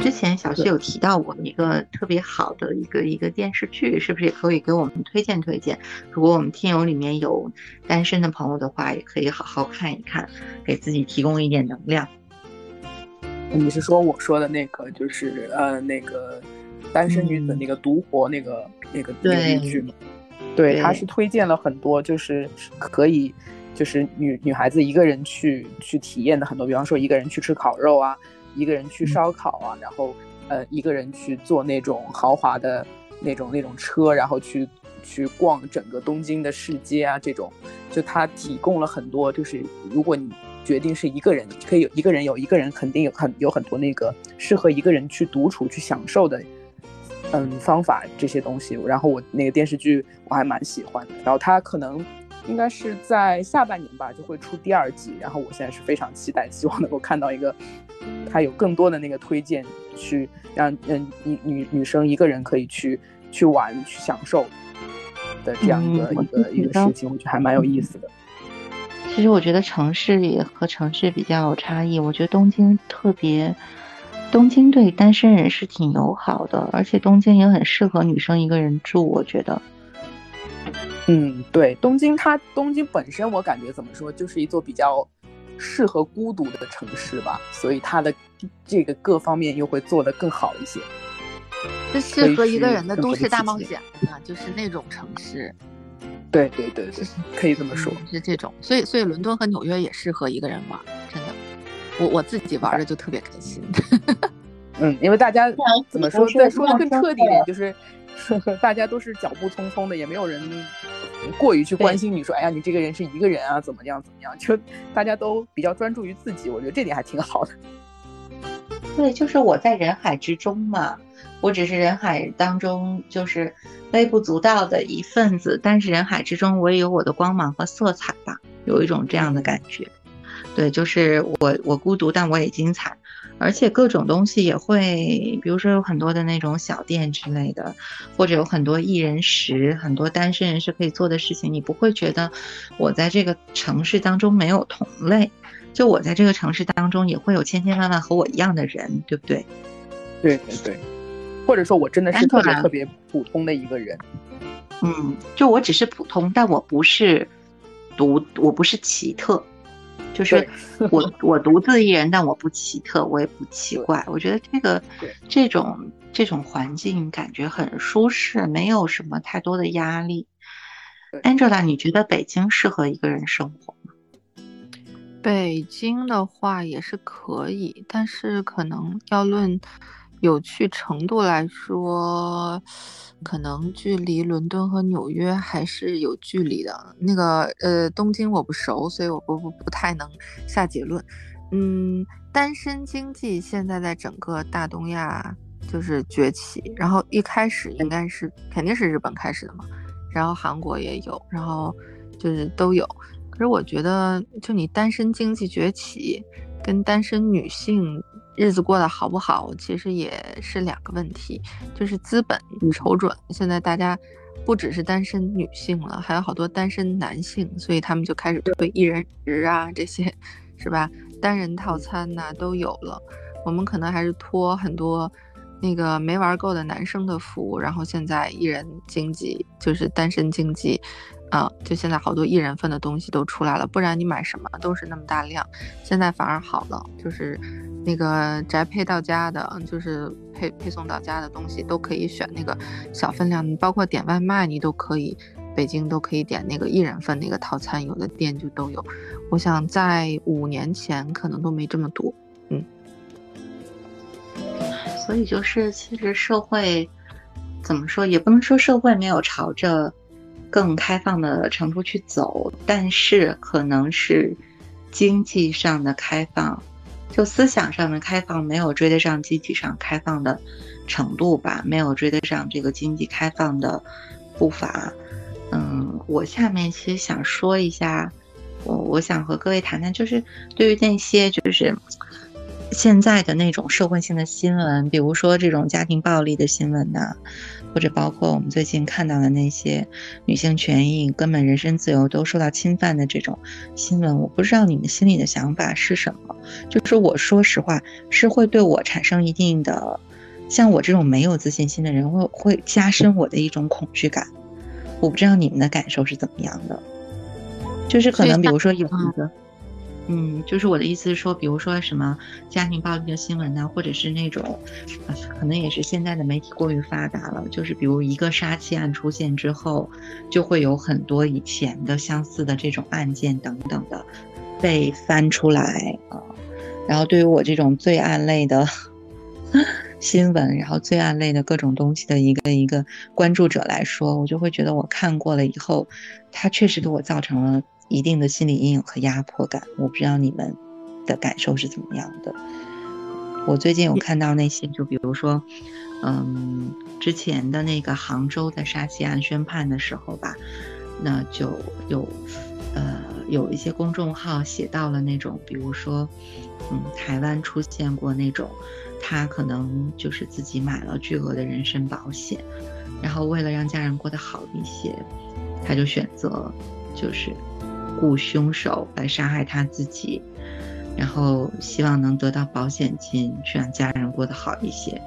之前小溪有提到过一个特别好的一个一个电视剧，是不是也可以给我们推荐推荐？如果我们听友里面有单身的朋友的话，也可以好好看一看，给自己提供一点能量。你是说我说的那个，就是呃那个单身女子那个独活那个那个电视剧吗？对，他是推荐了很多，就是可以，就是女女孩子一个人去去体验的很多，比方说一个人去吃烤肉啊。一个人去烧烤啊，然后，呃，一个人去坐那种豪华的那种那种车，然后去去逛整个东京的市街啊，这种，就他提供了很多，就是如果你决定是一个人，可以有一个人有一个人肯定有很有很多那个适合一个人去独处去享受的，嗯，方法这些东西。然后我那个电视剧我还蛮喜欢的，然后他可能。应该是在下半年吧，就会出第二季。然后我现在是非常期待，希望能够看到一个，他有更多的那个推荐，去让嗯女女女生一个人可以去去玩去享受的这样一个一个一个事情，我觉得还蛮有意思的。其实我觉得城市也和城市比较有差异。我觉得东京特别，东京对单身人是挺友好的，而且东京也很适合女生一个人住。我觉得。嗯，对，东京它东京本身我感觉怎么说，就是一座比较适合孤独的城市吧，所以它的这个各方面又会做得更好一些。是适合一个人的都市大冒险啊，就是那种城市。对对对对，可以这么说，是这种。所以所以伦敦和纽约也适合一个人玩，真的。我我自己玩的就特别开心。嗯，因为大家怎么说，再说的更彻底一点，就是。大家都是脚步匆匆的，也没有人过于去关心你说，哎呀，你这个人是一个人啊，怎么样怎么样？就大家都比较专注于自己，我觉得这点还挺好的。对，就是我在人海之中嘛，我只是人海当中就是微不足道的一份子，但是人海之中我也有我的光芒和色彩吧，有一种这样的感觉。对，就是我我孤独，但我也精彩。而且各种东西也会，比如说有很多的那种小店之类的，或者有很多一人食，很多单身人士可以做的事情，你不会觉得我在这个城市当中没有同类，就我在这个城市当中也会有千千万万和我一样的人，对不对？对对对，或者说我真的是特别特别普通的一个人，嗯，就我只是普通，但我不是独，我不是奇特。就是我 我独自一人，但我不奇特，我也不奇怪。我觉得这个这种这种环境感觉很舒适，没有什么太多的压力。Angela，你觉得北京适合一个人生活吗？北京的话也是可以，但是可能要论。有趣程度来说，可能距离伦敦和纽约还是有距离的。那个呃，东京我不熟，所以我不不不太能下结论。嗯，单身经济现在在整个大东亚就是崛起，然后一开始应该是肯定是日本开始的嘛，然后韩国也有，然后就是都有。可是我觉得，就你单身经济崛起跟单身女性。日子过得好不好，其实也是两个问题，就是资本瞅准，现在大家不只是单身女性了，还有好多单身男性，所以他们就开始推一人食啊这些，是吧？单人套餐呐都有了，我们可能还是托很多那个没玩够的男生的福，然后现在一人经济就是单身经济。啊，就现在好多一人份的东西都出来了，不然你买什么都是那么大量，现在反而好了，就是那个宅配到家的，就是配配送到家的东西都可以选那个小分量，包括点外卖你都可以，北京都可以点那个一人份那个套餐，有的店就都有。我想在五年前可能都没这么多，嗯。所以就是其实社会怎么说，也不能说社会没有朝着。更开放的程度去走，但是可能是经济上的开放，就思想上的开放没有追得上经济上开放的程度吧，没有追得上这个经济开放的步伐。嗯，我下面其实想说一下，我我想和各位谈谈，就是对于那些就是现在的那种社会性的新闻，比如说这种家庭暴力的新闻呐，或者包括我们最近看到的那些女性权益、根本人身自由都受到侵犯的这种新闻，我不知道你们心里的想法是什么。就是我说实话，是会对我产生一定的，像我这种没有自信心的人，会会加深我的一种恐惧感。我不知道你们的感受是怎么样的，就是可能比如说有一个。嗯就是我的意思是说，比如说什么家庭暴力的新闻呢，或者是那种，可能也是现在的媒体过于发达了。就是比如一个杀妻案出现之后，就会有很多以前的相似的这种案件等等的被翻出来啊。然后对于我这种罪案类的 新闻，然后罪案类的各种东西的一个一个关注者来说，我就会觉得我看过了以后，它确实给我造成了。一定的心理阴影和压迫感，我不知道你们的感受是怎么样的。我最近有看到那些，就比如说，嗯，之前的那个杭州的杀妻案宣判的时候吧，那就有，呃，有一些公众号写到了那种，比如说，嗯，台湾出现过那种，他可能就是自己买了巨额的人身保险，然后为了让家人过得好一些，他就选择就是。雇凶手来杀害他自己，然后希望能得到保险金，去让家人过得好一些。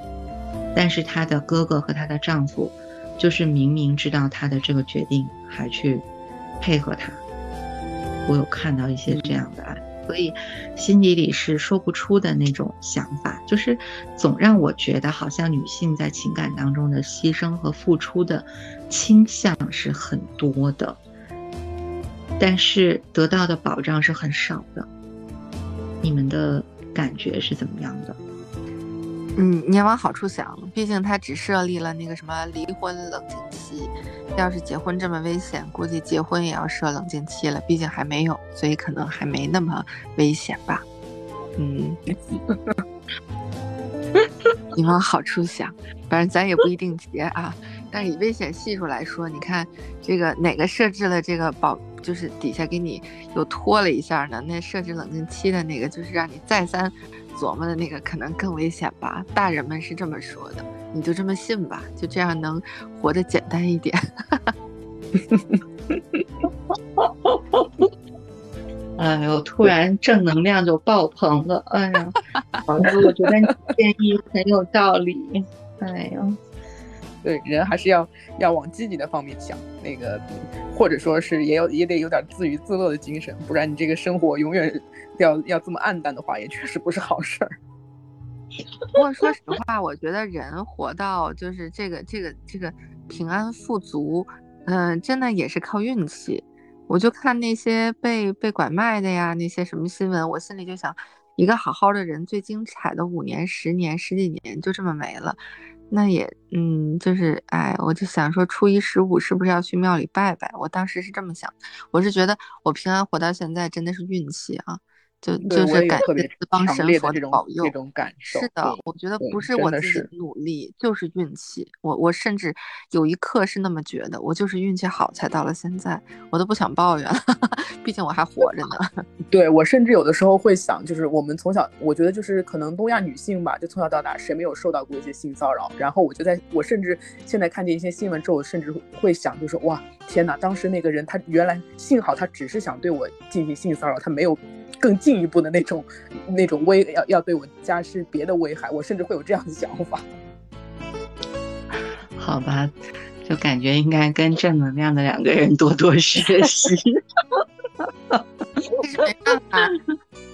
但是她的哥哥和她的丈夫，就是明明知道她的这个决定，还去配合她。我有看到一些这样的案，所以心底里是说不出的那种想法，就是总让我觉得好像女性在情感当中的牺牲和付出的倾向是很多的。但是得到的保障是很少的，你们的感觉是怎么样的？嗯，你要往好处想，毕竟他只设立了那个什么离婚冷静期，要是结婚这么危险，估计结婚也要设冷静期了。毕竟还没有，所以可能还没那么危险吧。嗯，你往好处想，反正咱也不一定结啊。但是以危险系数来说，你看这个哪个设置了这个保？就是底下给你又拖了一下呢，那设置冷静期的那个，就是让你再三琢磨的那个，可能更危险吧？大人们是这么说的，你就这么信吧，就这样能活得简单一点。哎呦，突然正能量就爆棚了！哎呀，好的，我觉得你建议很有道理。哎呦。对，人还是要要往积极的方面想，那个或者说是也有也得有点自娱自乐的精神，不然你这个生活永远要要这么暗淡的话，也确实不是好事儿。不过说实话，我觉得人活到就是这个这个这个平安富足，嗯，真的也是靠运气。我就看那些被被拐卖的呀，那些什么新闻，我心里就想，一个好好的人，最精彩的五年、十年、十几年就这么没了。那也，嗯，就是，哎，我就想说，初一十五是不是要去庙里拜拜？我当时是这么想，我是觉得我平安活到现在真的是运气啊。就就是感谢四方神佛的保佑，这种感受是的，我觉得不是我自己努力，就是运气。我我甚至有一刻是那么觉得，我就是运气好才到了现在，我都不想抱怨了，毕竟我还活着呢。对我甚至有的时候会想，就是我们从小，我觉得就是可能东亚女性吧，就从小到大谁没有受到过一些性骚扰？然后我就在我甚至现在看见一些新闻之后，我甚至会想，就是哇，天哪，当时那个人他原来幸好他只是想对我进行性骚扰，他没有。更进一步的那种，那种危要要对我加施别的危害，我甚至会有这样的想法。好吧，就感觉应该跟正能量的两个人多多学习。但是没办法，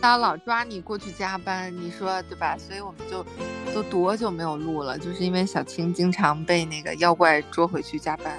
他老抓你过去加班，你说对吧？所以我们就都多久没有录了，就是因为小青经常被那个妖怪捉回去加班。